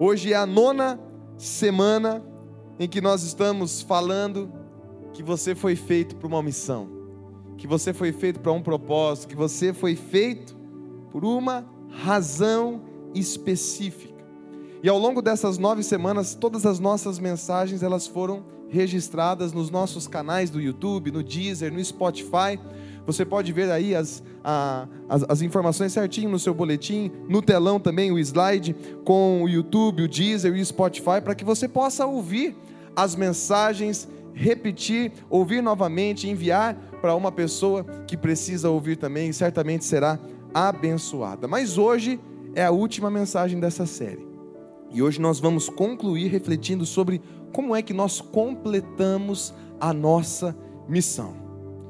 Hoje é a nona semana em que nós estamos falando que você foi feito para uma missão, que você foi feito para um propósito, que você foi feito por uma razão específica. E ao longo dessas nove semanas, todas as nossas mensagens elas foram registradas nos nossos canais do YouTube, no Deezer, no Spotify. Você pode ver aí as, a, as, as, informações certinho no seu boletim, no telão também o slide com o YouTube, o Deezer e o Spotify, para que você possa ouvir as mensagens, repetir, ouvir novamente, enviar para uma pessoa que precisa ouvir também e certamente será abençoada. Mas hoje é a última mensagem dessa série. E hoje nós vamos concluir refletindo sobre como é que nós completamos a nossa missão.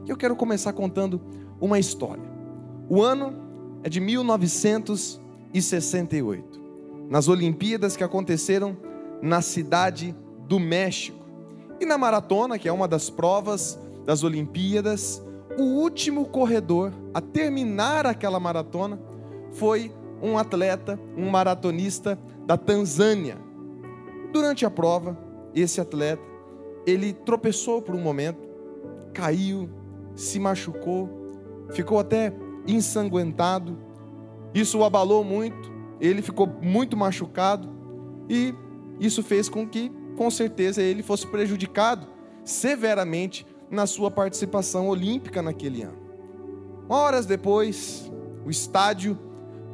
Eu quero começar contando uma história. O ano é de 1968, nas Olimpíadas que aconteceram na cidade do México. E na maratona, que é uma das provas das Olimpíadas, o último corredor a terminar aquela maratona foi um atleta, um maratonista da Tanzânia. Durante a prova, esse atleta, ele tropeçou por um momento, caiu, se machucou, ficou até ensanguentado. Isso o abalou muito, ele ficou muito machucado e isso fez com que, com certeza, ele fosse prejudicado severamente na sua participação olímpica naquele ano. Horas depois, o estádio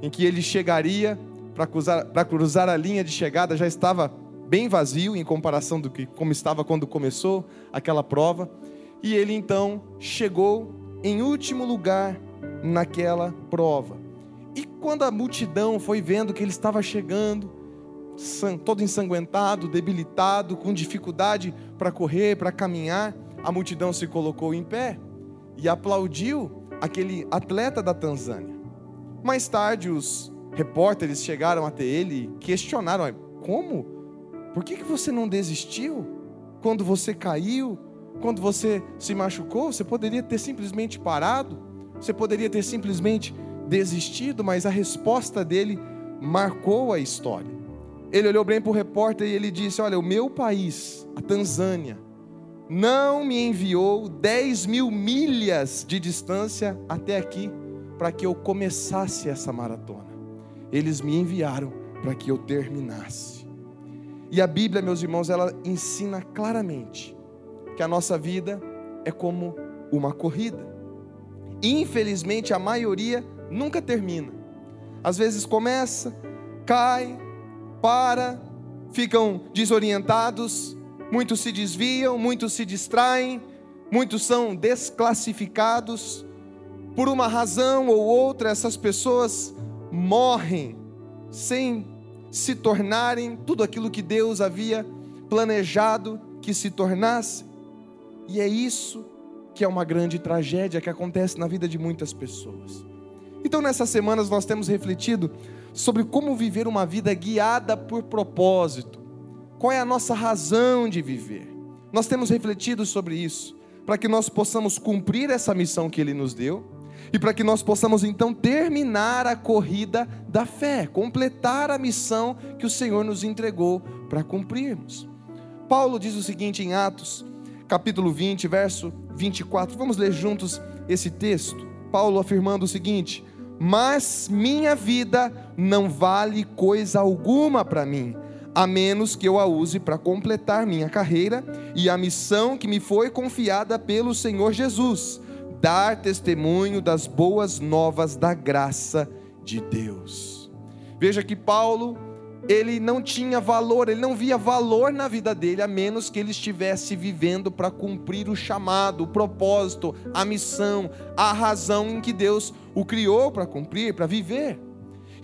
em que ele chegaria para cruzar, cruzar a linha de chegada já estava bem vazio em comparação do que como estava quando começou aquela prova. E ele então chegou em último lugar naquela prova. E quando a multidão foi vendo que ele estava chegando, todo ensanguentado, debilitado, com dificuldade para correr, para caminhar, a multidão se colocou em pé e aplaudiu aquele atleta da Tanzânia. Mais tarde, os repórteres chegaram até ele e questionaram: como? Por que, que você não desistiu? Quando você caiu, quando você se machucou, você poderia ter simplesmente parado, você poderia ter simplesmente desistido, mas a resposta dele marcou a história. Ele olhou bem para o repórter e ele disse: Olha, o meu país, a Tanzânia, não me enviou 10 mil milhas de distância até aqui para que eu começasse essa maratona. Eles me enviaram para que eu terminasse. E a Bíblia, meus irmãos, ela ensina claramente que a nossa vida é como uma corrida. Infelizmente, a maioria nunca termina. Às vezes começa, cai, para, ficam desorientados, muitos se desviam, muitos se distraem, muitos são desclassificados, por uma razão ou outra, essas pessoas morrem sem se tornarem tudo aquilo que Deus havia planejado que se tornasse. E é isso que é uma grande tragédia que acontece na vida de muitas pessoas. Então, nessas semanas, nós temos refletido sobre como viver uma vida guiada por propósito. Qual é a nossa razão de viver? Nós temos refletido sobre isso, para que nós possamos cumprir essa missão que Ele nos deu e para que nós possamos então terminar a corrida da fé, completar a missão que o Senhor nos entregou para cumprirmos. Paulo diz o seguinte em Atos, capítulo 20, verso 24. Vamos ler juntos esse texto. Paulo afirmando o seguinte: Mas minha vida não vale coisa alguma para mim, a menos que eu a use para completar minha carreira e a missão que me foi confiada pelo Senhor Jesus dar testemunho das boas novas da graça de Deus. Veja que Paulo, ele não tinha valor, ele não via valor na vida dele, a menos que ele estivesse vivendo para cumprir o chamado, o propósito, a missão, a razão em que Deus o criou para cumprir, para viver.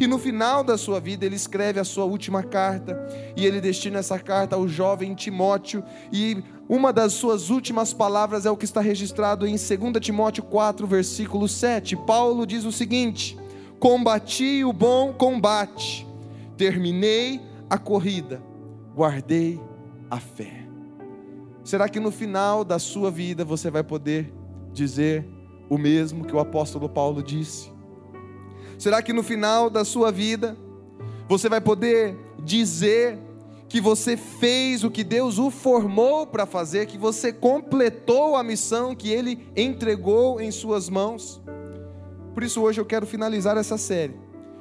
E no final da sua vida, ele escreve a sua última carta, e ele destina essa carta ao jovem Timóteo, e uma das suas últimas palavras é o que está registrado em 2 Timóteo 4, versículo 7. Paulo diz o seguinte: Combati o bom combate, terminei a corrida, guardei a fé. Será que no final da sua vida você vai poder dizer o mesmo que o apóstolo Paulo disse? Será que no final da sua vida você vai poder dizer que você fez o que Deus o formou para fazer, que você completou a missão que Ele entregou em Suas mãos. Por isso, hoje eu quero finalizar essa série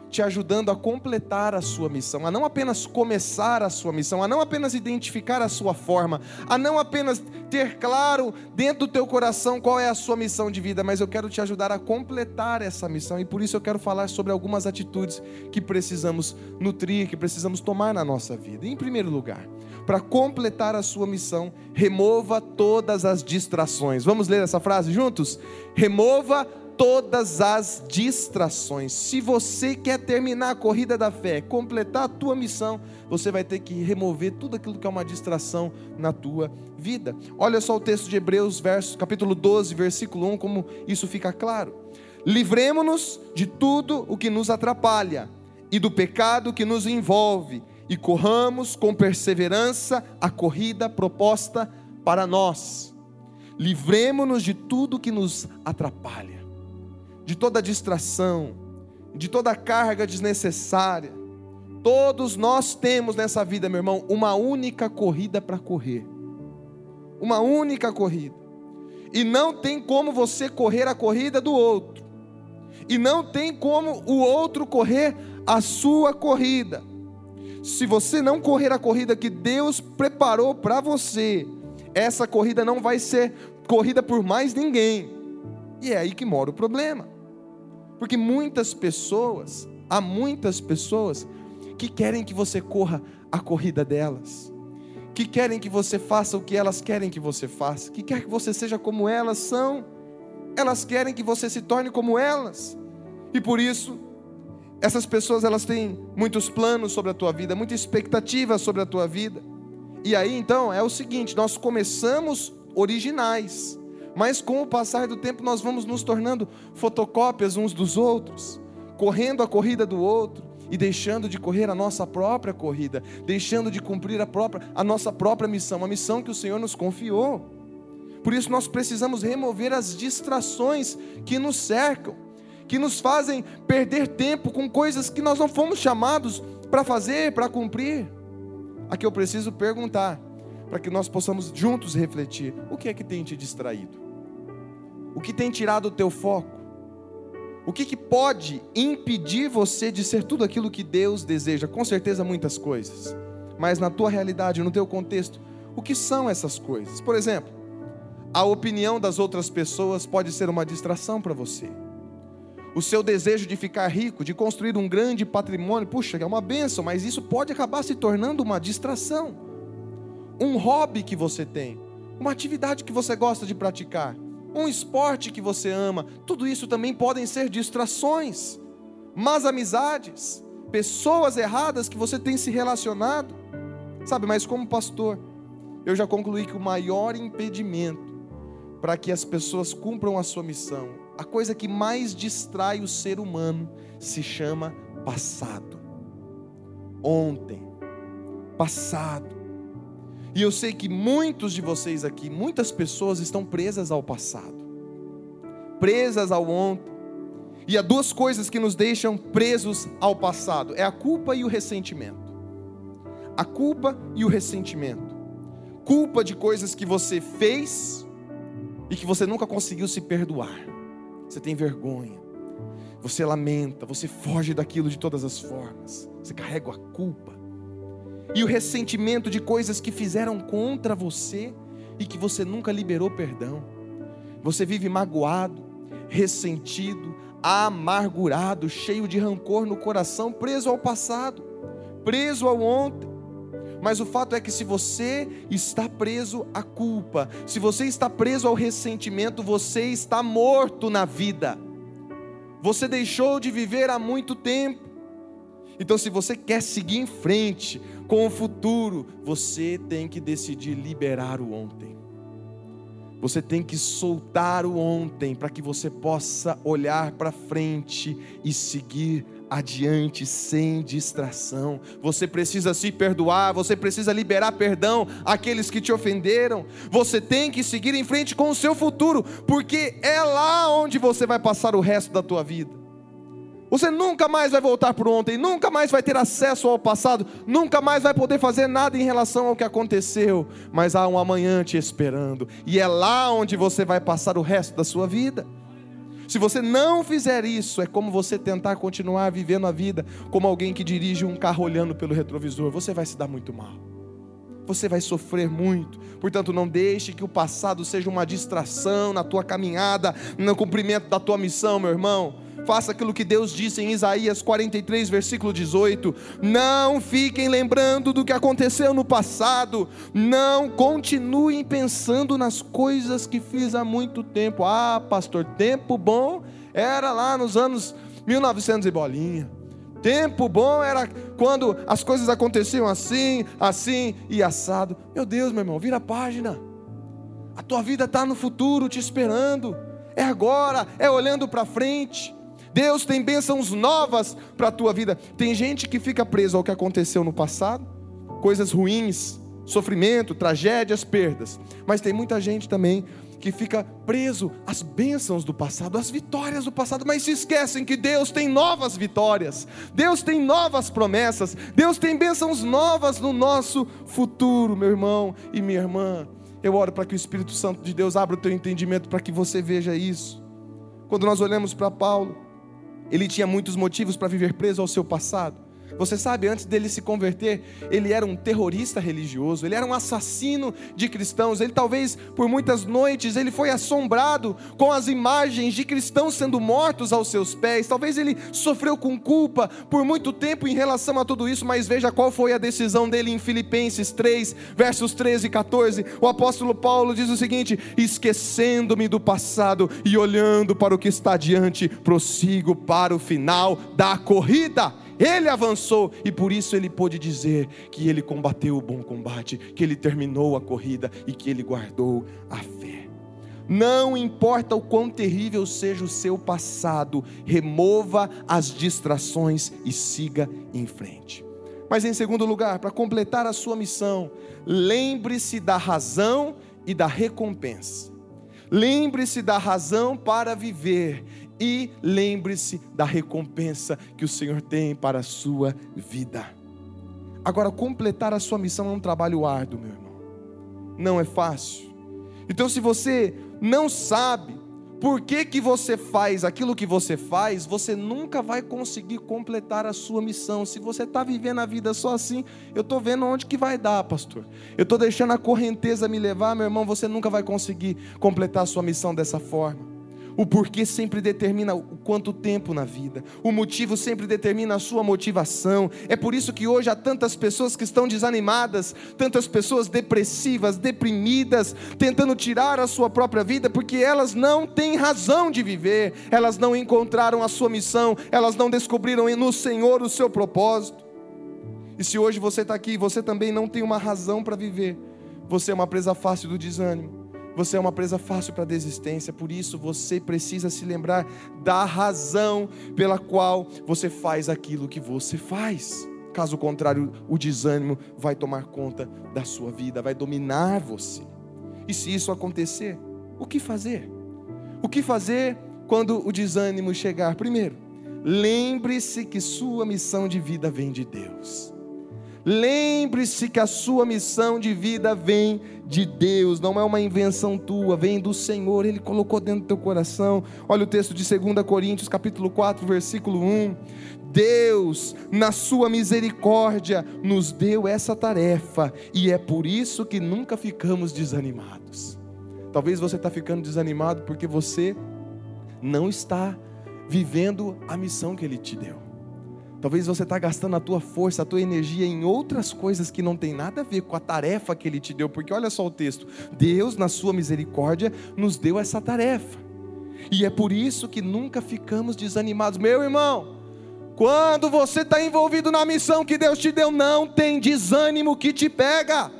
te ajudando a completar a sua missão, a não apenas começar a sua missão, a não apenas identificar a sua forma, a não apenas ter claro dentro do teu coração qual é a sua missão de vida, mas eu quero te ajudar a completar essa missão e por isso eu quero falar sobre algumas atitudes que precisamos nutrir, que precisamos tomar na nossa vida. Em primeiro lugar, para completar a sua missão, remova todas as distrações. Vamos ler essa frase juntos? Remova todas as distrações. Se você quer terminar a corrida da fé, completar a tua missão, você vai ter que remover tudo aquilo que é uma distração na tua vida. Olha só o texto de Hebreus, verso, capítulo 12, versículo 1, como isso fica claro. Livremos-nos de tudo o que nos atrapalha e do pecado que nos envolve, e corramos com perseverança a corrida proposta para nós. Livremos-nos de tudo que nos atrapalha de toda distração, de toda carga desnecessária. Todos nós temos nessa vida, meu irmão, uma única corrida para correr. Uma única corrida. E não tem como você correr a corrida do outro. E não tem como o outro correr a sua corrida. Se você não correr a corrida que Deus preparou para você, essa corrida não vai ser corrida por mais ninguém. E é aí que mora o problema. Porque muitas pessoas, há muitas pessoas que querem que você corra a corrida delas, que querem que você faça o que elas querem que você faça, que quer que você seja como elas são, elas querem que você se torne como elas, e por isso, essas pessoas elas têm muitos planos sobre a tua vida, muita expectativa sobre a tua vida, e aí então é o seguinte: nós começamos originais, mas com o passar do tempo nós vamos nos tornando fotocópias uns dos outros, correndo a corrida do outro e deixando de correr a nossa própria corrida, deixando de cumprir a, própria, a nossa própria missão, a missão que o Senhor nos confiou. Por isso nós precisamos remover as distrações que nos cercam, que nos fazem perder tempo com coisas que nós não fomos chamados para fazer, para cumprir. Aqui eu preciso perguntar, para que nós possamos juntos refletir: o que é que tem te distraído? O que tem tirado o teu foco? O que, que pode impedir você de ser tudo aquilo que Deus deseja? Com certeza, muitas coisas. Mas na tua realidade, no teu contexto, o que são essas coisas? Por exemplo, a opinião das outras pessoas pode ser uma distração para você. O seu desejo de ficar rico, de construir um grande patrimônio, puxa, é uma benção, mas isso pode acabar se tornando uma distração. Um hobby que você tem, uma atividade que você gosta de praticar, um esporte que você ama, tudo isso também podem ser distrações, más amizades, pessoas erradas que você tem se relacionado. Sabe, mas como pastor, eu já concluí que o maior impedimento para que as pessoas cumpram a sua missão, a coisa que mais distrai o ser humano, se chama passado. Ontem, passado. E eu sei que muitos de vocês aqui, muitas pessoas estão presas ao passado, presas ao ontem. E há duas coisas que nos deixam presos ao passado: é a culpa e o ressentimento. A culpa e o ressentimento. Culpa de coisas que você fez e que você nunca conseguiu se perdoar. Você tem vergonha. Você lamenta, você foge daquilo de todas as formas. Você carrega a culpa e o ressentimento de coisas que fizeram contra você e que você nunca liberou perdão. Você vive magoado, ressentido, amargurado, cheio de rancor no coração, preso ao passado, preso ao ontem. Mas o fato é que se você está preso à culpa, se você está preso ao ressentimento, você está morto na vida. Você deixou de viver há muito tempo. Então, se você quer seguir em frente, com o futuro, você tem que decidir liberar o ontem. Você tem que soltar o ontem para que você possa olhar para frente e seguir adiante sem distração. Você precisa se perdoar, você precisa liberar perdão àqueles que te ofenderam. Você tem que seguir em frente com o seu futuro, porque é lá onde você vai passar o resto da tua vida. Você nunca mais vai voltar para ontem, nunca mais vai ter acesso ao passado, nunca mais vai poder fazer nada em relação ao que aconteceu, mas há um amanhã te esperando, e é lá onde você vai passar o resto da sua vida. Se você não fizer isso, é como você tentar continuar vivendo a vida como alguém que dirige um carro olhando pelo retrovisor, você vai se dar muito mal. Você vai sofrer muito. Portanto, não deixe que o passado seja uma distração na tua caminhada, no cumprimento da tua missão, meu irmão faça aquilo que Deus disse em Isaías 43, versículo 18. Não fiquem lembrando do que aconteceu no passado, não continuem pensando nas coisas que fiz há muito tempo. Ah, pastor, tempo bom era lá nos anos 1900 e bolinha. Tempo bom era quando as coisas aconteciam assim, assim e assado. Meu Deus, meu irmão, vira a página. A tua vida está no futuro te esperando. É agora, é olhando para frente. Deus tem bênçãos novas para a tua vida. Tem gente que fica preso ao que aconteceu no passado, coisas ruins, sofrimento, tragédias, perdas. Mas tem muita gente também que fica preso às bênçãos do passado, às vitórias do passado, mas se esquecem que Deus tem novas vitórias, Deus tem novas promessas, Deus tem bênçãos novas no nosso futuro, meu irmão e minha irmã. Eu oro para que o Espírito Santo de Deus abra o teu entendimento para que você veja isso. Quando nós olhamos para Paulo, ele tinha muitos motivos para viver preso ao seu passado. Você sabe, antes dele se converter, ele era um terrorista religioso, ele era um assassino de cristãos. Ele talvez por muitas noites ele foi assombrado com as imagens de cristãos sendo mortos aos seus pés. Talvez ele sofreu com culpa por muito tempo em relação a tudo isso, mas veja qual foi a decisão dele em Filipenses 3, versos 13 e 14. O apóstolo Paulo diz o seguinte: "Esquecendo-me do passado e olhando para o que está diante, prossigo para o final da corrida." Ele avançou e por isso ele pôde dizer que ele combateu o bom combate, que ele terminou a corrida e que ele guardou a fé. Não importa o quão terrível seja o seu passado, remova as distrações e siga em frente. Mas em segundo lugar, para completar a sua missão, lembre-se da razão e da recompensa. Lembre-se da razão para viver e lembre-se da recompensa que o Senhor tem para a sua vida. Agora, completar a sua missão é um trabalho árduo, meu irmão. Não é fácil. Então, se você não sabe por que, que você faz aquilo que você faz, você nunca vai conseguir completar a sua missão. Se você está vivendo a vida só assim, eu estou vendo onde que vai dar, pastor. Eu estou deixando a correnteza me levar, meu irmão, você nunca vai conseguir completar a sua missão dessa forma. O porquê sempre determina o quanto tempo na vida. O motivo sempre determina a sua motivação. É por isso que hoje há tantas pessoas que estão desanimadas, tantas pessoas depressivas, deprimidas, tentando tirar a sua própria vida, porque elas não têm razão de viver, elas não encontraram a sua missão, elas não descobriram no Senhor o seu propósito. E se hoje você está aqui, você também não tem uma razão para viver, você é uma presa fácil do desânimo você é uma presa fácil para desistência, por isso você precisa se lembrar da razão pela qual você faz aquilo que você faz. Caso contrário, o desânimo vai tomar conta da sua vida, vai dominar você. E se isso acontecer, o que fazer? O que fazer quando o desânimo chegar? Primeiro, lembre-se que sua missão de vida vem de Deus. Lembre-se que a sua missão de vida vem de Deus, não é uma invenção tua, vem do Senhor, Ele colocou dentro do teu coração. Olha o texto de 2 Coríntios, capítulo 4, versículo 1. Deus, na sua misericórdia, nos deu essa tarefa, e é por isso que nunca ficamos desanimados. Talvez você está ficando desanimado porque você não está vivendo a missão que Ele te deu. Talvez você está gastando a tua força, a tua energia em outras coisas que não tem nada a ver com a tarefa que Ele te deu, porque olha só o texto: Deus, na Sua misericórdia, nos deu essa tarefa, e é por isso que nunca ficamos desanimados, meu irmão. Quando você está envolvido na missão que Deus te deu, não tem desânimo que te pega.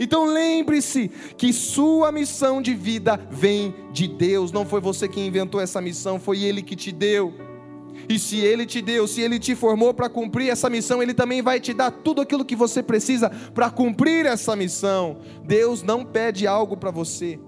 Então lembre-se que sua missão de vida vem de Deus, não foi você que inventou essa missão, foi Ele que te deu. E se Ele te deu, se Ele te formou para cumprir essa missão, Ele também vai te dar tudo aquilo que você precisa para cumprir essa missão. Deus não pede algo para você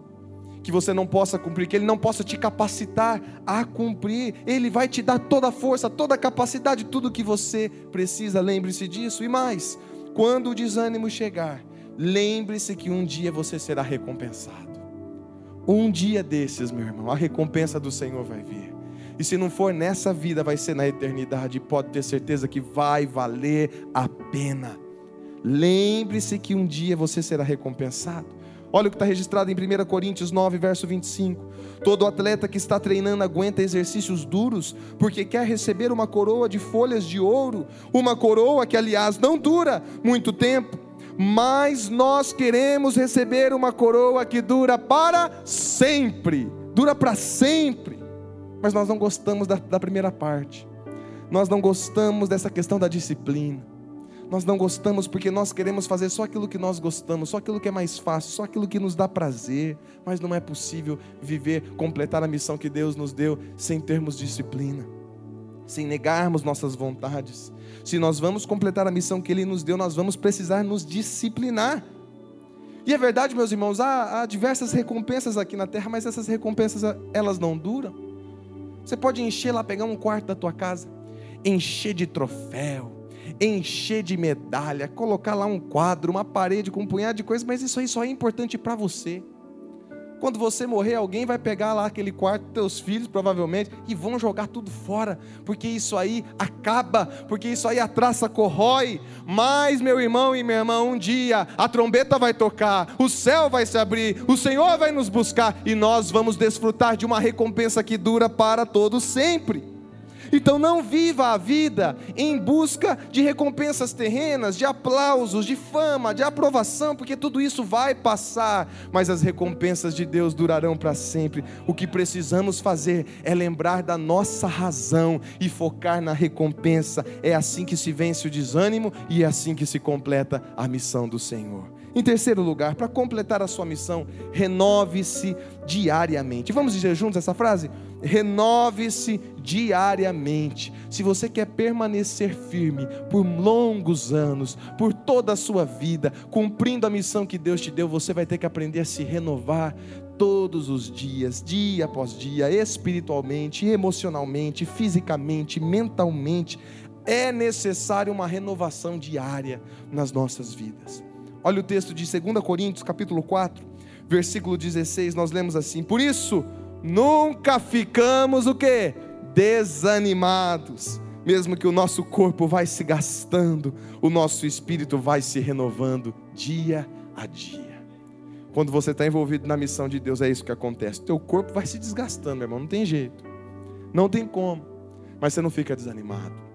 que você não possa cumprir, que Ele não possa te capacitar a cumprir. Ele vai te dar toda a força, toda a capacidade, tudo que você precisa. Lembre-se disso. E mais, quando o desânimo chegar, lembre-se que um dia você será recompensado. Um dia desses, meu irmão, a recompensa do Senhor vai vir. E se não for nessa vida, vai ser na eternidade. Pode ter certeza que vai valer a pena. Lembre-se que um dia você será recompensado. Olha o que está registrado em 1 Coríntios 9, verso 25. Todo atleta que está treinando aguenta exercícios duros, porque quer receber uma coroa de folhas de ouro, uma coroa que, aliás, não dura muito tempo, mas nós queremos receber uma coroa que dura para sempre dura para sempre. Mas nós não gostamos da, da primeira parte, nós não gostamos dessa questão da disciplina. Nós não gostamos porque nós queremos fazer só aquilo que nós gostamos, só aquilo que é mais fácil, só aquilo que nos dá prazer, mas não é possível viver, completar a missão que Deus nos deu sem termos disciplina, sem negarmos nossas vontades. Se nós vamos completar a missão que Ele nos deu, nós vamos precisar nos disciplinar. E é verdade, meus irmãos, há, há diversas recompensas aqui na terra, mas essas recompensas elas não duram. Você pode encher lá, pegar um quarto da tua casa, encher de troféu, encher de medalha, colocar lá um quadro, uma parede com um punhado de coisas, mas isso aí só é importante para você. Quando você morrer, alguém vai pegar lá aquele quarto teus filhos, provavelmente, e vão jogar tudo fora, porque isso aí acaba, porque isso aí a traça corrói. Mas, meu irmão e minha irmã, um dia a trombeta vai tocar, o céu vai se abrir, o Senhor vai nos buscar e nós vamos desfrutar de uma recompensa que dura para todos sempre. Então não viva a vida em busca de recompensas terrenas, de aplausos, de fama, de aprovação, porque tudo isso vai passar, mas as recompensas de Deus durarão para sempre. O que precisamos fazer é lembrar da nossa razão e focar na recompensa. É assim que se vence o desânimo e é assim que se completa a missão do Senhor. Em terceiro lugar, para completar a sua missão, renove-se diariamente. Vamos dizer juntos essa frase? Renove-se diariamente. Se você quer permanecer firme por longos anos, por toda a sua vida, cumprindo a missão que Deus te deu, você vai ter que aprender a se renovar todos os dias, dia após dia, espiritualmente, emocionalmente, fisicamente, mentalmente. É necessário uma renovação diária nas nossas vidas. Olha o texto de 2 Coríntios, capítulo 4, versículo 16, nós lemos assim: Por isso, nunca ficamos o que? Desanimados. Mesmo que o nosso corpo vai se gastando, o nosso espírito vai se renovando dia a dia. Quando você está envolvido na missão de Deus, é isso que acontece. Teu corpo vai se desgastando, meu irmão, não tem jeito. Não tem como. Mas você não fica desanimado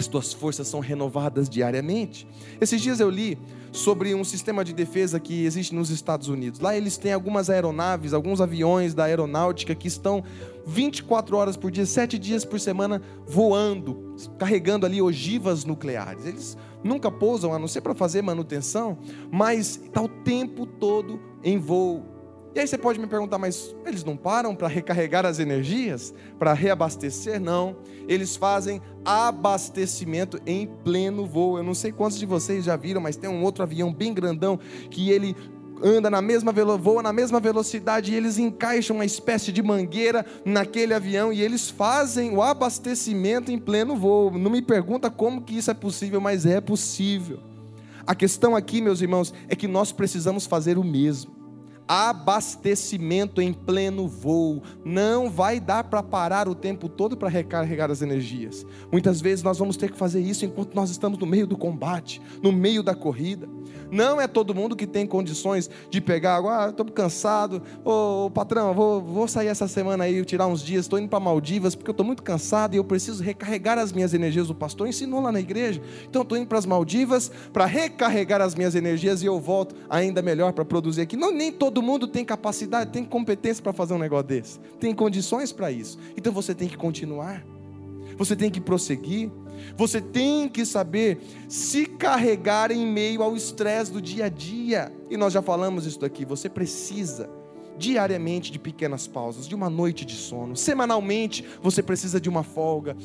as tuas forças são renovadas diariamente. Esses dias eu li sobre um sistema de defesa que existe nos Estados Unidos. Lá eles têm algumas aeronaves, alguns aviões da aeronáutica que estão 24 horas por dia, 7 dias por semana voando, carregando ali ogivas nucleares. Eles nunca pousam a não ser para fazer manutenção, mas está o tempo todo em voo. E aí você pode me perguntar, mas eles não param para recarregar as energias, para reabastecer? Não. Eles fazem abastecimento em pleno voo. Eu não sei quantos de vocês já viram, mas tem um outro avião bem grandão que ele anda na mesma voa na mesma velocidade e eles encaixam uma espécie de mangueira naquele avião e eles fazem o abastecimento em pleno voo. Não me pergunta como que isso é possível, mas é possível. A questão aqui, meus irmãos, é que nós precisamos fazer o mesmo abastecimento em pleno voo. Não vai dar para parar o tempo todo para recarregar as energias. Muitas vezes nós vamos ter que fazer isso enquanto nós estamos no meio do combate, no meio da corrida. Não é todo mundo que tem condições de pegar água. Ah, estou cansado. Ô, patrão, vou, vou sair essa semana aí, tirar uns dias. Estou indo para Maldivas porque eu estou muito cansado e eu preciso recarregar as minhas energias. O pastor ensinou lá na igreja. Então estou indo para as Maldivas para recarregar as minhas energias e eu volto ainda melhor para produzir aqui. Não, nem todo mundo tem capacidade, tem competência para fazer um negócio desse. Tem condições para isso. Então você tem que continuar. Você tem que prosseguir. Você tem que saber se carregar em meio ao estresse do dia a dia. E nós já falamos isso daqui. Você precisa diariamente de pequenas pausas, de uma noite de sono. Semanalmente você precisa de uma folga.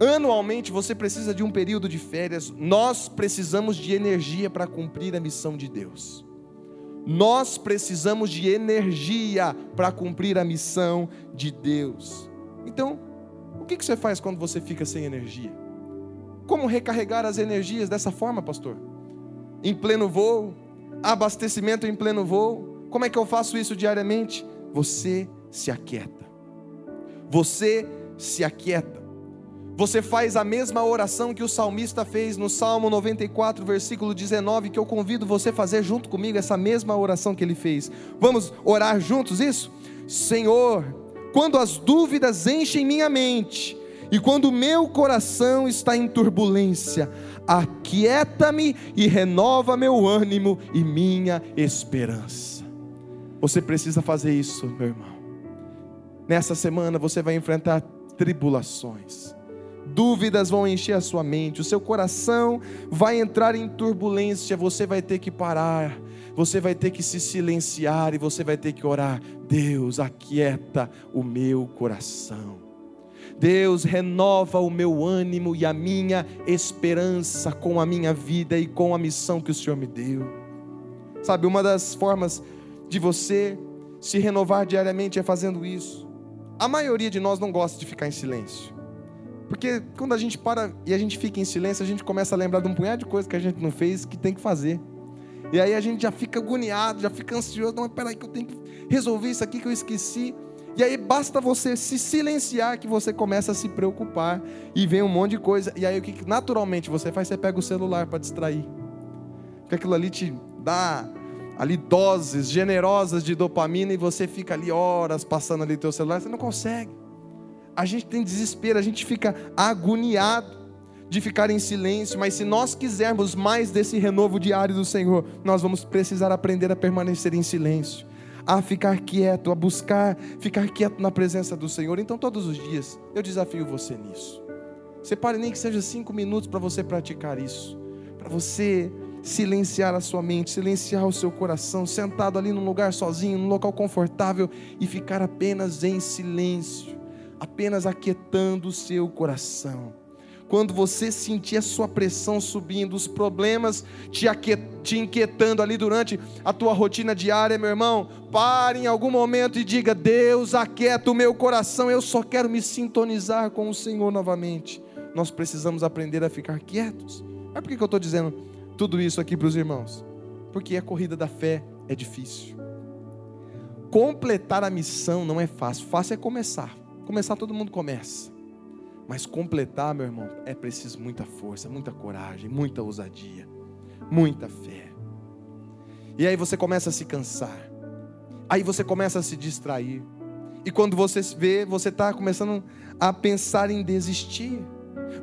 Anualmente você precisa de um período de férias. Nós precisamos de energia para cumprir a missão de Deus. Nós precisamos de energia para cumprir a missão de Deus. Então, o que você faz quando você fica sem energia? Como recarregar as energias dessa forma, pastor? Em pleno voo? Abastecimento em pleno voo? Como é que eu faço isso diariamente? Você se aquieta. Você se aquieta. Você faz a mesma oração que o salmista fez no Salmo 94, versículo 19, que eu convido você a fazer junto comigo essa mesma oração que ele fez. Vamos orar juntos isso? Senhor, quando as dúvidas enchem minha mente e quando o meu coração está em turbulência, aquieta-me e renova meu ânimo e minha esperança. Você precisa fazer isso, meu irmão. Nessa semana você vai enfrentar tribulações dúvidas vão encher a sua mente, o seu coração vai entrar em turbulência, você vai ter que parar, você vai ter que se silenciar e você vai ter que orar: Deus, aquieta o meu coração. Deus, renova o meu ânimo e a minha esperança com a minha vida e com a missão que o Senhor me deu. Sabe, uma das formas de você se renovar diariamente é fazendo isso. A maioria de nós não gosta de ficar em silêncio. Porque quando a gente para e a gente fica em silêncio, a gente começa a lembrar de um punhado de coisas que a gente não fez, que tem que fazer. E aí a gente já fica agoniado, já fica ansioso. Não, peraí que eu tenho que resolver isso aqui que eu esqueci. E aí basta você se silenciar que você começa a se preocupar e vem um monte de coisa. E aí o que naturalmente você faz? Você pega o celular para distrair. Porque aquilo ali te dá ali doses generosas de dopamina e você fica ali horas passando ali teu celular, você não consegue a gente tem desespero, a gente fica agoniado de ficar em silêncio, mas se nós quisermos mais desse renovo diário do Senhor, nós vamos precisar aprender a permanecer em silêncio, a ficar quieto, a buscar ficar quieto na presença do Senhor. Então, todos os dias, eu desafio você nisso. Separe nem que seja cinco minutos para você praticar isso, para você silenciar a sua mente, silenciar o seu coração, sentado ali num lugar sozinho, num local confortável e ficar apenas em silêncio apenas aquietando o seu coração. Quando você sentir a sua pressão subindo, os problemas te, te inquietando ali durante a tua rotina diária, meu irmão, pare em algum momento e diga: Deus, aquieta o meu coração, eu só quero me sintonizar com o Senhor novamente. Nós precisamos aprender a ficar quietos. Mas por que eu estou dizendo tudo isso aqui para os irmãos? Porque a corrida da fé é difícil. Completar a missão não é fácil, fácil é começar. Começar todo mundo começa. Mas completar, meu irmão, é preciso muita força, muita coragem, muita ousadia, muita fé. E aí você começa a se cansar. Aí você começa a se distrair. E quando você vê, você está começando a pensar em desistir.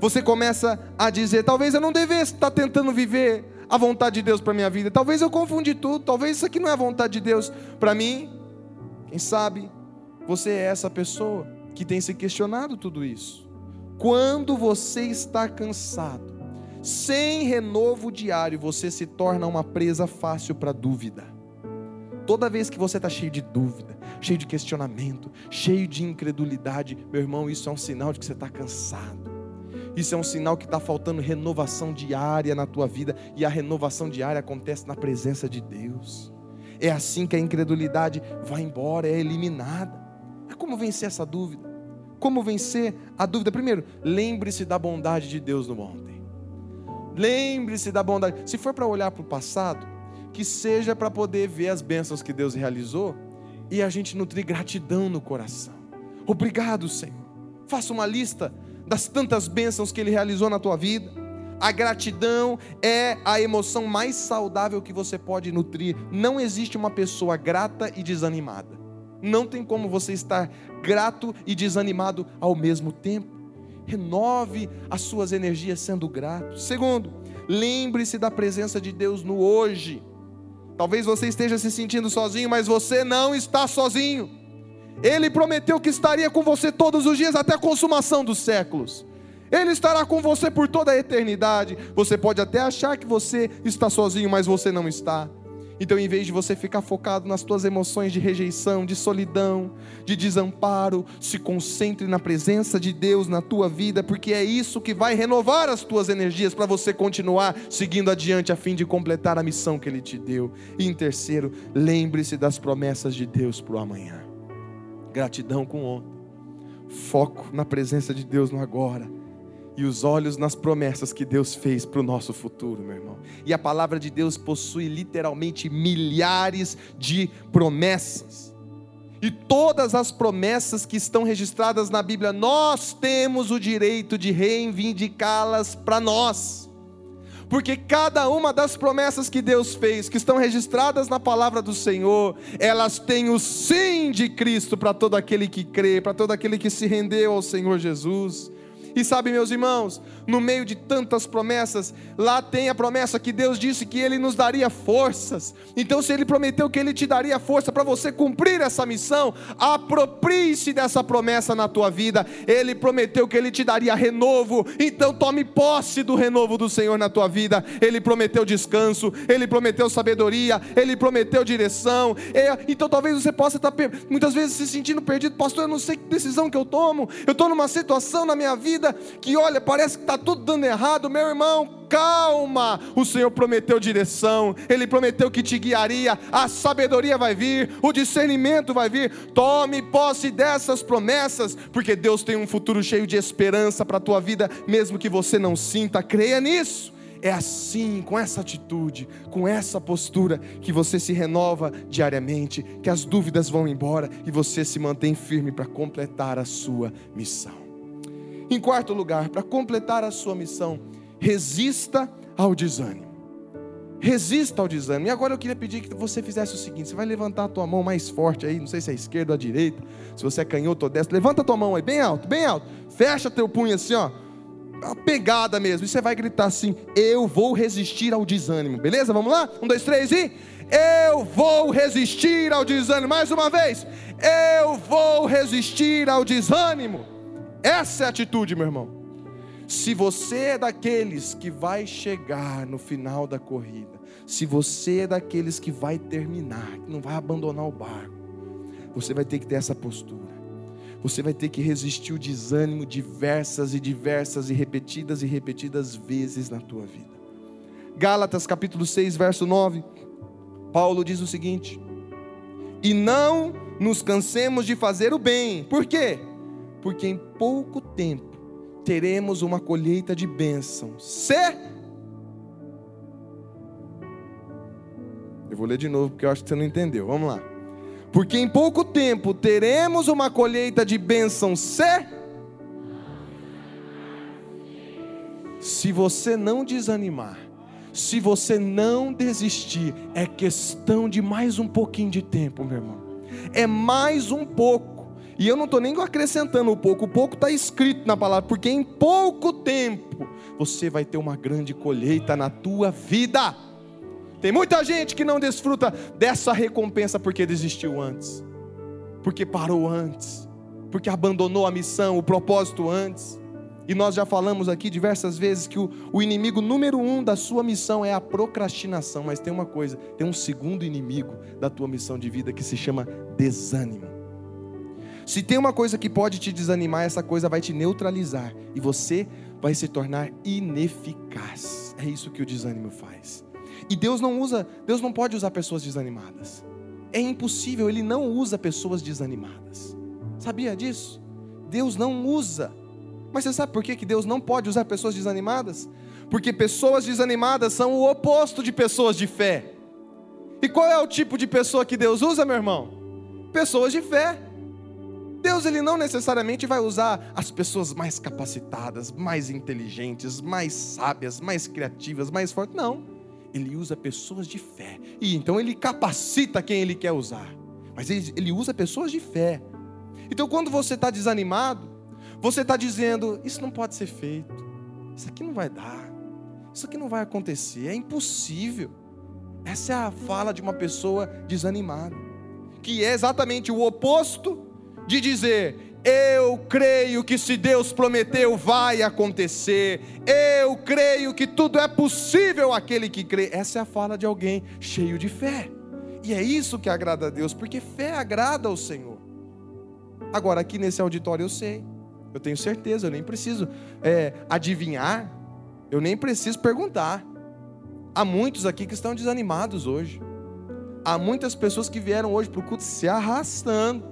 Você começa a dizer: talvez eu não devesse estar tentando viver a vontade de Deus para minha vida. Talvez eu confundi tudo. Talvez isso aqui não é a vontade de Deus para mim. Quem sabe você é essa pessoa que tem se questionado tudo isso. Quando você está cansado, sem renovo diário, você se torna uma presa fácil para dúvida. Toda vez que você está cheio de dúvida, cheio de questionamento, cheio de incredulidade, meu irmão, isso é um sinal de que você está cansado. Isso é um sinal que está faltando renovação diária na tua vida, e a renovação diária acontece na presença de Deus. É assim que a incredulidade vai embora, é eliminada. Como vencer essa dúvida? Como vencer a dúvida? Primeiro, lembre-se da bondade de Deus no ontem. Lembre-se da bondade. Se for para olhar para o passado, que seja para poder ver as bênçãos que Deus realizou e a gente nutrir gratidão no coração. Obrigado, Senhor. Faça uma lista das tantas bênçãos que Ele realizou na tua vida. A gratidão é a emoção mais saudável que você pode nutrir. Não existe uma pessoa grata e desanimada. Não tem como você estar grato e desanimado ao mesmo tempo. Renove as suas energias sendo grato. Segundo, lembre-se da presença de Deus no hoje. Talvez você esteja se sentindo sozinho, mas você não está sozinho. Ele prometeu que estaria com você todos os dias até a consumação dos séculos. Ele estará com você por toda a eternidade. Você pode até achar que você está sozinho, mas você não está. Então, em vez de você ficar focado nas tuas emoções de rejeição, de solidão, de desamparo, se concentre na presença de Deus na tua vida, porque é isso que vai renovar as tuas energias para você continuar seguindo adiante a fim de completar a missão que Ele te deu. E em terceiro, lembre-se das promessas de Deus para o amanhã. Gratidão com ontem, foco na presença de Deus no agora e os olhos nas promessas que Deus fez para o nosso futuro, meu irmão. E a palavra de Deus possui literalmente milhares de promessas. E todas as promessas que estão registradas na Bíblia, nós temos o direito de reivindicá-las para nós. Porque cada uma das promessas que Deus fez, que estão registradas na palavra do Senhor, elas têm o sim de Cristo para todo aquele que crê, para todo aquele que se rendeu ao Senhor Jesus. E sabe, meus irmãos, no meio de tantas promessas, lá tem a promessa que Deus disse que Ele nos daria forças. Então, se Ele prometeu que Ele te daria força para você cumprir essa missão, aproprie-se dessa promessa na tua vida. Ele prometeu que Ele te daria renovo, então tome posse do renovo do Senhor na tua vida. Ele prometeu descanso, Ele prometeu sabedoria, Ele prometeu direção. Então, talvez você possa estar muitas vezes se sentindo perdido, pastor. Eu não sei que decisão que eu tomo. Eu estou numa situação na minha vida vida que, olha, parece que está tudo dando errado, meu irmão, calma. O Senhor prometeu direção, Ele prometeu que te guiaria, a sabedoria vai vir, o discernimento vai vir. Tome posse dessas promessas, porque Deus tem um futuro cheio de esperança para a tua vida, mesmo que você não sinta, creia nisso. É assim, com essa atitude, com essa postura, que você se renova diariamente, que as dúvidas vão embora e você se mantém firme para completar a sua missão. Em quarto lugar, para completar a sua missão, resista ao desânimo. Resista ao desânimo. E agora eu queria pedir que você fizesse o seguinte: você vai levantar a tua mão mais forte aí, não sei se é esquerda ou a direita, se você é canhoto ou destro, levanta a tua mão aí, bem alto, bem alto. Fecha teu punho assim, ó. Uma pegada mesmo. E você vai gritar assim: Eu vou resistir ao desânimo. Beleza? Vamos lá? Um, dois, três e. Eu vou resistir ao desânimo. Mais uma vez. Eu vou resistir ao desânimo. Essa é a atitude, meu irmão. Se você é daqueles que vai chegar no final da corrida, se você é daqueles que vai terminar, que não vai abandonar o barco, você vai ter que ter essa postura. Você vai ter que resistir o desânimo diversas e diversas e repetidas e repetidas vezes na tua vida. Gálatas capítulo 6, verso 9. Paulo diz o seguinte: E não nos cansemos de fazer o bem. Por quê? Porque em pouco tempo teremos uma colheita de bênçãos. Se Eu vou ler de novo porque eu acho que você não entendeu. Vamos lá. Porque em pouco tempo teremos uma colheita de bênçãos se Se você não desanimar, se você não desistir, é questão de mais um pouquinho de tempo, meu irmão. É mais um pouco. E eu não estou nem acrescentando um pouco, o pouco está escrito na palavra, porque em pouco tempo você vai ter uma grande colheita na tua vida. Tem muita gente que não desfruta dessa recompensa porque desistiu antes, porque parou antes, porque abandonou a missão, o propósito antes. E nós já falamos aqui diversas vezes que o, o inimigo número um da sua missão é a procrastinação. Mas tem uma coisa: tem um segundo inimigo da tua missão de vida que se chama desânimo. Se tem uma coisa que pode te desanimar, essa coisa vai te neutralizar e você vai se tornar ineficaz. É isso que o desânimo faz. E Deus não usa, Deus não pode usar pessoas desanimadas. É impossível, ele não usa pessoas desanimadas. Sabia disso? Deus não usa. Mas você sabe por que Deus não pode usar pessoas desanimadas? Porque pessoas desanimadas são o oposto de pessoas de fé. E qual é o tipo de pessoa que Deus usa, meu irmão? Pessoas de fé. Deus ele não necessariamente vai usar as pessoas mais capacitadas, mais inteligentes, mais sábias, mais criativas, mais fortes. Não. Ele usa pessoas de fé. E então ele capacita quem ele quer usar. Mas ele, ele usa pessoas de fé. Então quando você está desanimado, você está dizendo: Isso não pode ser feito. Isso aqui não vai dar. Isso aqui não vai acontecer. É impossível. Essa é a fala de uma pessoa desanimada. Que é exatamente o oposto de dizer: Eu creio que se Deus prometeu, vai acontecer. Eu creio que tudo é possível aquele que crê. Essa é a fala de alguém cheio de fé. E é isso que agrada a Deus, porque fé agrada ao Senhor. Agora, aqui nesse auditório eu sei, eu tenho certeza, eu nem preciso é, adivinhar, eu nem preciso perguntar. Há muitos aqui que estão desanimados hoje. Há muitas pessoas que vieram hoje para o culto se arrastando,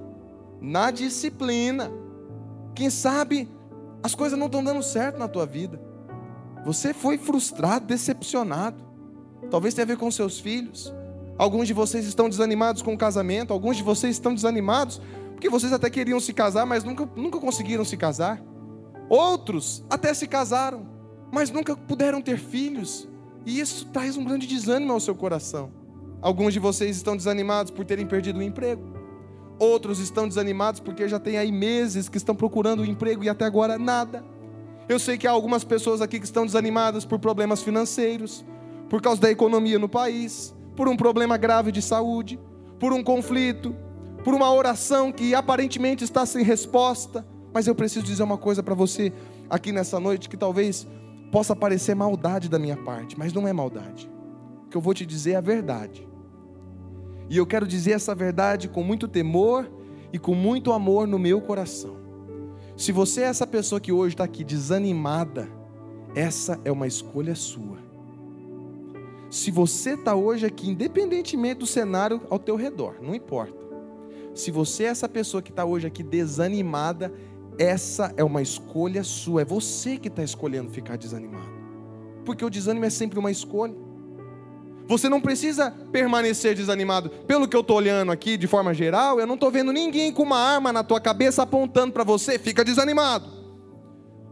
na disciplina. Quem sabe as coisas não estão dando certo na tua vida. Você foi frustrado, decepcionado. Talvez tenha a ver com seus filhos. Alguns de vocês estão desanimados com o casamento, alguns de vocês estão desanimados porque vocês até queriam se casar, mas nunca, nunca conseguiram se casar. Outros até se casaram, mas nunca puderam ter filhos. E isso traz um grande desânimo ao seu coração. Alguns de vocês estão desanimados por terem perdido o emprego. Outros estão desanimados porque já tem aí meses que estão procurando um emprego e até agora nada. Eu sei que há algumas pessoas aqui que estão desanimadas por problemas financeiros, por causa da economia no país, por um problema grave de saúde, por um conflito, por uma oração que aparentemente está sem resposta. Mas eu preciso dizer uma coisa para você aqui nessa noite que talvez possa parecer maldade da minha parte, mas não é maldade. O que eu vou te dizer é a verdade. E eu quero dizer essa verdade com muito temor e com muito amor no meu coração. Se você é essa pessoa que hoje está aqui desanimada, essa é uma escolha sua. Se você está hoje aqui, independentemente do cenário ao teu redor, não importa. Se você é essa pessoa que está hoje aqui desanimada, essa é uma escolha sua. É você que está escolhendo ficar desanimado. Porque o desânimo é sempre uma escolha. Você não precisa permanecer desanimado. Pelo que eu estou olhando aqui de forma geral, eu não estou vendo ninguém com uma arma na tua cabeça apontando para você, fica desanimado.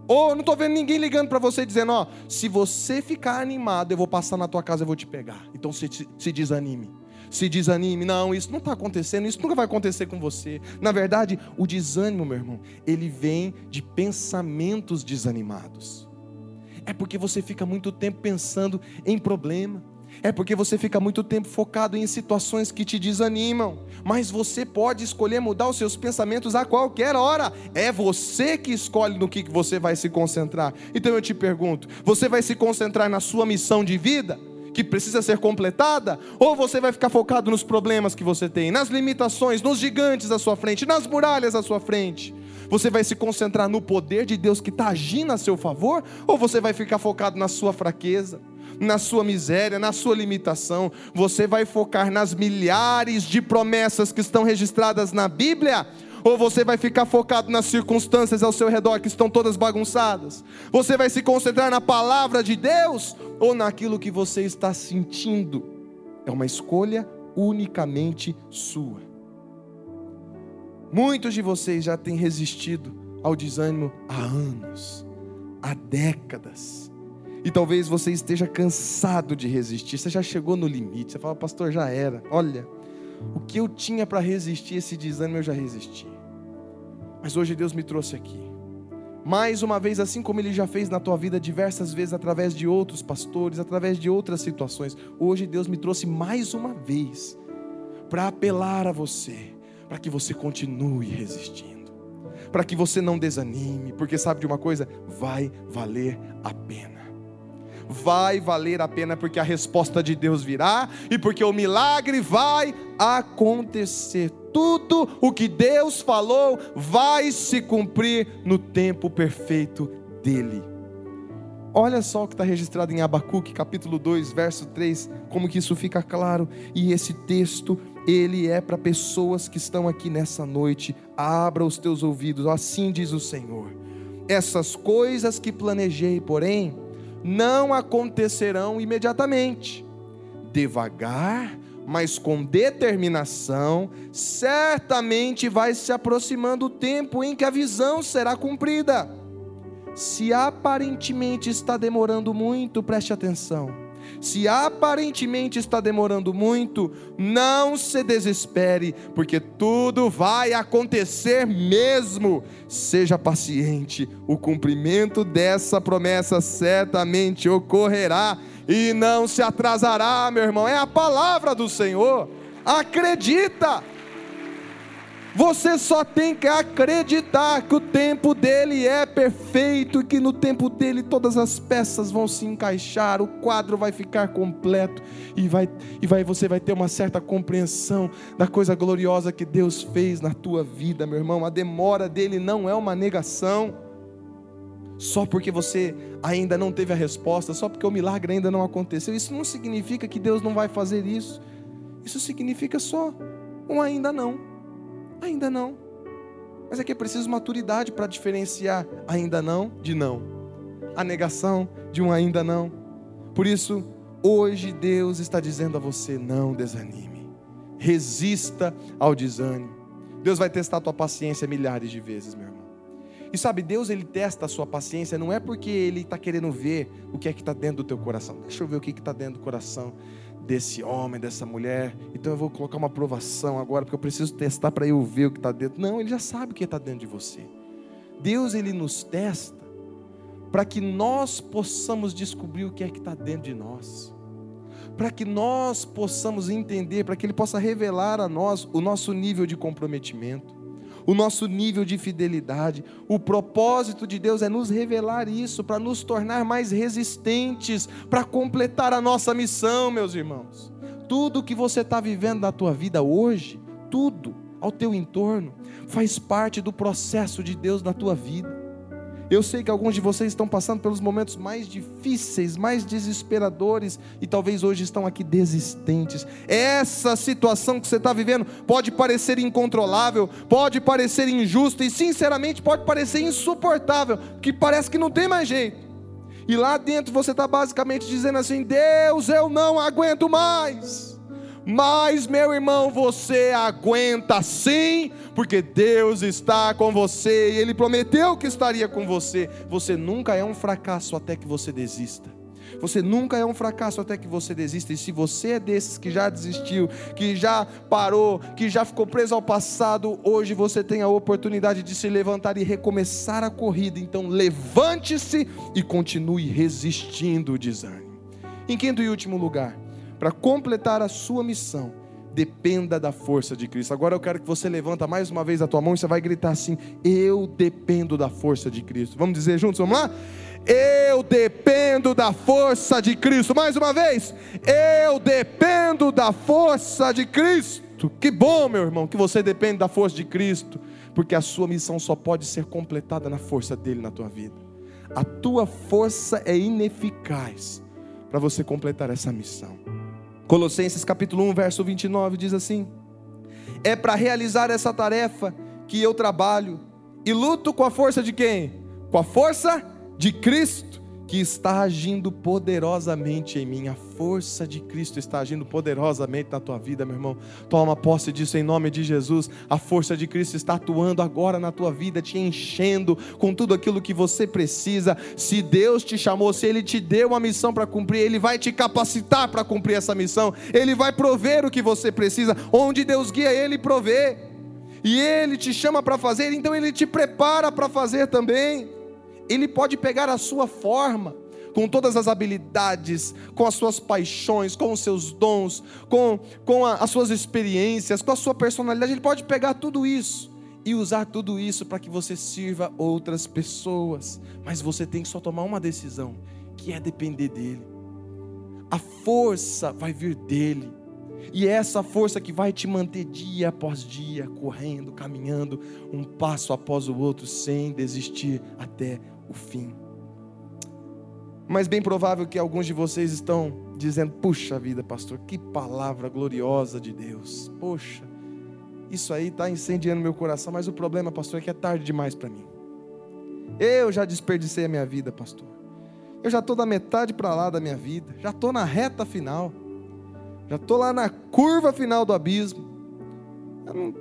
Ou eu não estou vendo ninguém ligando para você dizendo: Ó, se você ficar animado, eu vou passar na tua casa e vou te pegar. Então se, se desanime se desanime. Não, isso não está acontecendo, isso nunca vai acontecer com você. Na verdade, o desânimo, meu irmão, ele vem de pensamentos desanimados. É porque você fica muito tempo pensando em problema. É porque você fica muito tempo focado em situações que te desanimam. Mas você pode escolher mudar os seus pensamentos a qualquer hora. É você que escolhe no que você vai se concentrar. Então eu te pergunto: você vai se concentrar na sua missão de vida? que precisa ser completada, ou você vai ficar focado nos problemas que você tem, nas limitações, nos gigantes à sua frente, nas muralhas à sua frente? Você vai se concentrar no poder de Deus que está agindo a seu favor, ou você vai ficar focado na sua fraqueza? Na sua miséria, na sua limitação, você vai focar nas milhares de promessas que estão registradas na Bíblia, ou você vai ficar focado nas circunstâncias ao seu redor que estão todas bagunçadas? Você vai se concentrar na palavra de Deus ou naquilo que você está sentindo? É uma escolha unicamente sua. Muitos de vocês já têm resistido ao desânimo há anos, há décadas. E talvez você esteja cansado de resistir. Você já chegou no limite. Você fala, pastor, já era. Olha, o que eu tinha para resistir esse desânimo eu já resisti. Mas hoje Deus me trouxe aqui. Mais uma vez, assim como Ele já fez na tua vida diversas vezes, através de outros pastores, através de outras situações, hoje Deus me trouxe mais uma vez para apelar a você, para que você continue resistindo, para que você não desanime, porque sabe de uma coisa? Vai valer a pena vai valer a pena, porque a resposta de Deus virá e porque o milagre vai acontecer. Tudo o que Deus falou vai se cumprir no tempo perfeito dele. Olha só o que está registrado em Abacuque, capítulo 2, verso 3, como que isso fica claro. E esse texto, ele é para pessoas que estão aqui nessa noite. Abra os teus ouvidos, assim diz o Senhor. Essas coisas que planejei, porém, não acontecerão imediatamente. Devagar, mas com determinação, certamente vai se aproximando o tempo em que a visão será cumprida. Se aparentemente está demorando muito, preste atenção se aparentemente está demorando muito, não se desespere, porque tudo vai acontecer mesmo. Seja paciente, o cumprimento dessa promessa certamente ocorrerá e não se atrasará, meu irmão. É a palavra do Senhor. Acredita. Você só tem que acreditar que o tempo dele é perfeito e que no tempo dele todas as peças vão se encaixar, o quadro vai ficar completo e vai e vai você vai ter uma certa compreensão da coisa gloriosa que Deus fez na tua vida, meu irmão. A demora dele não é uma negação. Só porque você ainda não teve a resposta, só porque o milagre ainda não aconteceu, isso não significa que Deus não vai fazer isso. Isso significa só um ainda não. Ainda não. Mas é que é preciso maturidade para diferenciar ainda não de não. A negação de um ainda não. Por isso, hoje Deus está dizendo a você: não desanime. Resista ao desânimo. Deus vai testar a tua paciência milhares de vezes, meu irmão. E sabe, Deus ele testa a sua paciência, não é porque Ele está querendo ver o que é que está dentro do teu coração. Deixa eu ver o que está dentro do coração desse homem, dessa mulher. Então eu vou colocar uma aprovação agora, porque eu preciso testar para eu ver o que está dentro. Não, ele já sabe o que está dentro de você. Deus, ele nos testa para que nós possamos descobrir o que é que está dentro de nós. Para que nós possamos entender, para que Ele possa revelar a nós o nosso nível de comprometimento o nosso nível de fidelidade. O propósito de Deus é nos revelar isso, para nos tornar mais resistentes, para completar a nossa missão, meus irmãos. Tudo que você está vivendo na tua vida hoje, tudo ao teu entorno, faz parte do processo de Deus na tua vida. Eu sei que alguns de vocês estão passando pelos momentos mais difíceis, mais desesperadores e talvez hoje estão aqui desistentes. Essa situação que você está vivendo pode parecer incontrolável, pode parecer injusta e, sinceramente, pode parecer insuportável, que parece que não tem mais jeito. E lá dentro você está basicamente dizendo assim: Deus, eu não aguento mais. Mas, meu irmão, você aguenta sim, porque Deus está com você e Ele prometeu que estaria com você. Você nunca é um fracasso até que você desista. Você nunca é um fracasso até que você desista. E se você é desses que já desistiu, que já parou, que já ficou preso ao passado, hoje você tem a oportunidade de se levantar e recomeçar a corrida. Então levante-se e continue resistindo o desânimo. Em quinto e último lugar, para completar a sua missão, dependa da força de Cristo. Agora eu quero que você levanta mais uma vez a tua mão e você vai gritar assim: Eu dependo da força de Cristo. Vamos dizer juntos, vamos lá? Eu dependo da força de Cristo. Mais uma vez, eu dependo da força de Cristo. Que bom, meu irmão, que você depende da força de Cristo, porque a sua missão só pode ser completada na força dele na tua vida. A tua força é ineficaz para você completar essa missão. Colossenses capítulo 1, verso 29 diz assim: É para realizar essa tarefa que eu trabalho e luto com a força de quem? Com a força de Cristo que está agindo poderosamente em mim. A força de Cristo está agindo poderosamente na tua vida, meu irmão. Toma posse disso em nome de Jesus. A força de Cristo está atuando agora na tua vida, te enchendo com tudo aquilo que você precisa. Se Deus te chamou, se Ele te deu uma missão para cumprir, Ele vai te capacitar para cumprir essa missão. Ele vai prover o que você precisa. Onde Deus guia, Ele provê. E Ele te chama para fazer, então Ele te prepara para fazer também. Ele pode pegar a sua forma, com todas as habilidades, com as suas paixões, com os seus dons, com, com a, as suas experiências, com a sua personalidade. Ele pode pegar tudo isso e usar tudo isso para que você sirva outras pessoas. Mas você tem que só tomar uma decisão, que é depender dele. A força vai vir dele. E é essa força que vai te manter dia após dia, correndo, caminhando, um passo após o outro, sem desistir até o fim. Mas bem provável que alguns de vocês estão dizendo: Puxa vida, pastor, que palavra gloriosa de Deus. Poxa, isso aí está incendiando meu coração, mas o problema, pastor, é que é tarde demais para mim. Eu já desperdicei a minha vida, pastor. Eu já estou da metade para lá da minha vida. Já estou na reta final. Já estou lá na curva final do abismo. Eu não,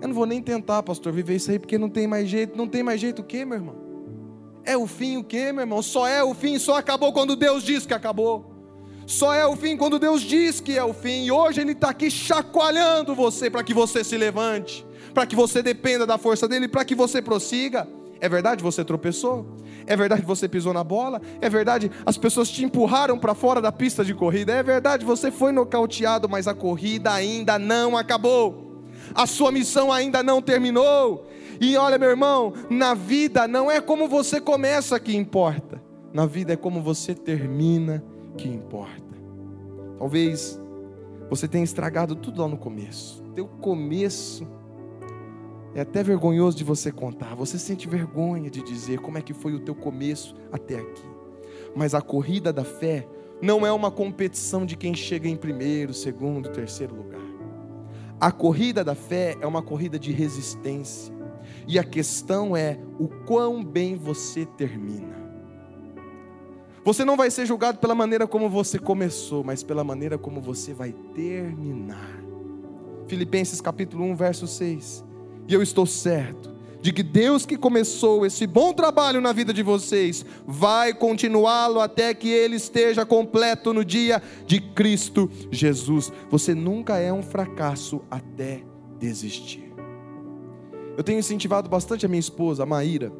eu não vou nem tentar, pastor, viver isso aí, porque não tem mais jeito. Não tem mais jeito o quê, meu irmão? É o fim o quê, meu irmão? Só é o fim, só acabou quando Deus diz que acabou. Só é o fim quando Deus diz que é o fim. E hoje Ele está aqui chacoalhando você para que você se levante, para que você dependa da força dEle, para que você prossiga. É verdade você tropeçou? É verdade você pisou na bola? É verdade as pessoas te empurraram para fora da pista de corrida? É verdade você foi nocauteado, mas a corrida ainda não acabou. A sua missão ainda não terminou. E olha, meu irmão, na vida não é como você começa que importa, na vida é como você termina que importa. Talvez você tenha estragado tudo lá no começo. Teu começo é até vergonhoso de você contar. Você sente vergonha de dizer como é que foi o teu começo até aqui. Mas a corrida da fé não é uma competição de quem chega em primeiro, segundo, terceiro lugar. A corrida da fé é uma corrida de resistência. E a questão é o quão bem você termina. Você não vai ser julgado pela maneira como você começou, mas pela maneira como você vai terminar. Filipenses capítulo 1, verso 6. E eu estou certo de que Deus que começou esse bom trabalho na vida de vocês, vai continuá-lo até que ele esteja completo no dia de Cristo Jesus. Você nunca é um fracasso até desistir. Eu tenho incentivado bastante a minha esposa, a Maíra,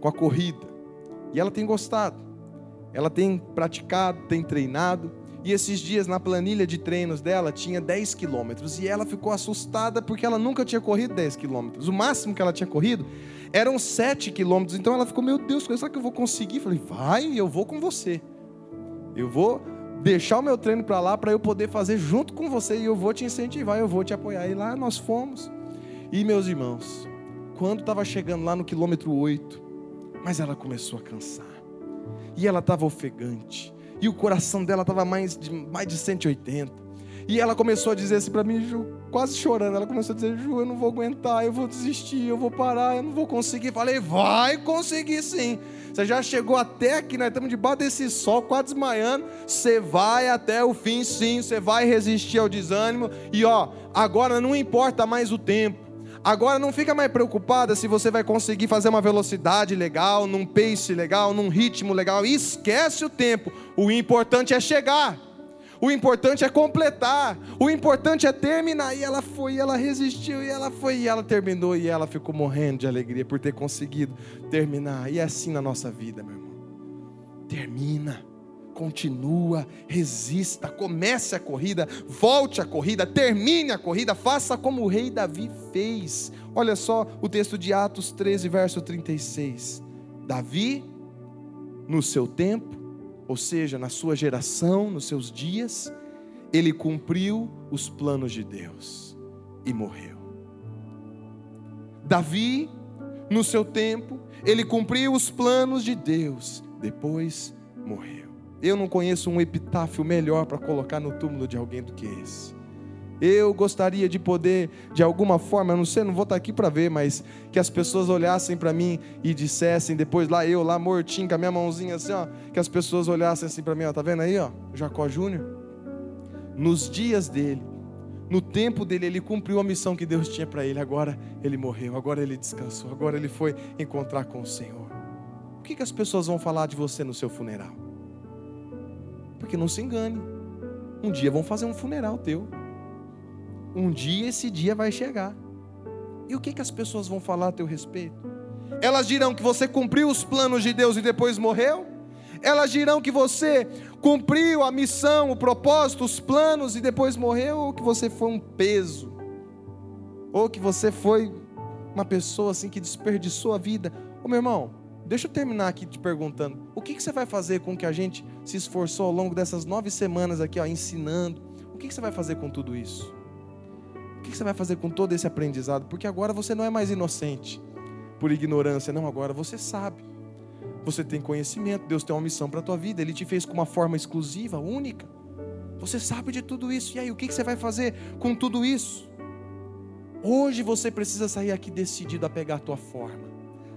com a corrida, e ela tem gostado, ela tem praticado, tem treinado. E esses dias na planilha de treinos dela tinha 10 quilômetros. E ela ficou assustada porque ela nunca tinha corrido 10 quilômetros. O máximo que ela tinha corrido eram 7 quilômetros. Então ela ficou, meu Deus, será que eu vou conseguir? Falei, vai, eu vou com você. Eu vou deixar o meu treino para lá para eu poder fazer junto com você. E eu vou te incentivar, eu vou te apoiar. E lá nós fomos. E meus irmãos, quando estava chegando lá no quilômetro 8, mas ela começou a cansar. E ela estava ofegante e o coração dela estava mais de, mais de 180. E ela começou a dizer assim para mim, Ju, quase chorando. Ela começou a dizer: Ju, eu não vou aguentar, eu vou desistir, eu vou parar, eu não vou conseguir. Falei: vai conseguir sim. Você já chegou até aqui, nós estamos debaixo desse sol, quase desmaiando. Você vai até o fim, sim. Você vai resistir ao desânimo. E ó, agora não importa mais o tempo. Agora não fica mais preocupada se você vai conseguir fazer uma velocidade legal, num pace legal, num ritmo legal. Esquece o tempo. O importante é chegar. O importante é completar. O importante é terminar. E ela foi, e ela resistiu, e ela foi, e ela terminou, e ela ficou morrendo de alegria por ter conseguido terminar. E é assim na nossa vida, meu irmão. Termina continua, resista, comece a corrida, volte a corrida, termine a corrida, faça como o rei Davi fez. Olha só o texto de Atos 13, verso 36. Davi, no seu tempo, ou seja, na sua geração, nos seus dias, ele cumpriu os planos de Deus e morreu. Davi, no seu tempo, ele cumpriu os planos de Deus, depois morreu. Eu não conheço um epitáfio melhor para colocar no túmulo de alguém do que esse. Eu gostaria de poder, de alguma forma, eu não sei, não vou estar aqui para ver, mas que as pessoas olhassem para mim e dissessem, depois lá eu, lá mortinho, com a minha mãozinha assim, ó, que as pessoas olhassem assim para mim, ó, tá vendo aí, ó, Jacó Júnior? Nos dias dele, no tempo dele, ele cumpriu a missão que Deus tinha para ele, agora ele morreu, agora ele descansou, agora ele foi encontrar com o Senhor. O que, que as pessoas vão falar de você no seu funeral? Porque não se engane. Um dia vão fazer um funeral teu. Um dia esse dia vai chegar. E o que, que as pessoas vão falar a teu respeito? Elas dirão que você cumpriu os planos de Deus e depois morreu? Elas dirão que você cumpriu a missão, o propósito, os planos e depois morreu? Ou que você foi um peso? Ou que você foi uma pessoa assim que desperdiçou a vida? Ô meu irmão, Deixa eu terminar aqui te perguntando: o que, que você vai fazer com que a gente se esforçou ao longo dessas nove semanas aqui, ó, ensinando? O que, que você vai fazer com tudo isso? O que, que você vai fazer com todo esse aprendizado? Porque agora você não é mais inocente por ignorância, não, agora você sabe. Você tem conhecimento, Deus tem uma missão para a tua vida, Ele te fez com uma forma exclusiva, única. Você sabe de tudo isso, e aí, o que, que você vai fazer com tudo isso? Hoje você precisa sair aqui decidido a pegar a tua forma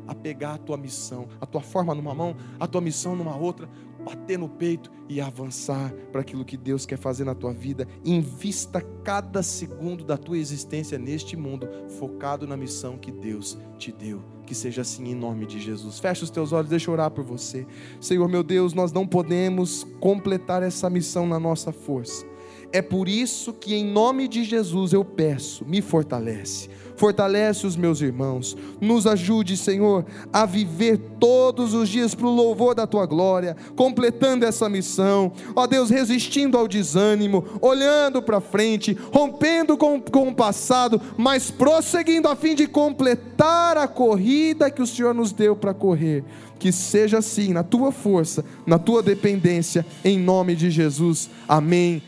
a pegar a tua missão, a tua forma numa mão, a tua missão numa outra, bater no peito e avançar para aquilo que Deus quer fazer na tua vida. Invista cada segundo da tua existência neste mundo focado na missão que Deus te deu. Que seja assim em nome de Jesus. Fecha os teus olhos, deixa eu orar por você. Senhor meu Deus, nós não podemos completar essa missão na nossa força É por isso que, em nome de Jesus, eu peço, me fortalece fortalece os meus irmãos, nos ajude, Senhor, a viver todos os dias para o louvor da tua glória, completando essa missão, ó Deus, resistindo ao desânimo, olhando para frente, rompendo com, com o passado, mas prosseguindo a fim de completar a corrida que o Senhor nos deu para correr. Que seja assim, na tua força, na tua dependência, em nome de Jesus. Amém.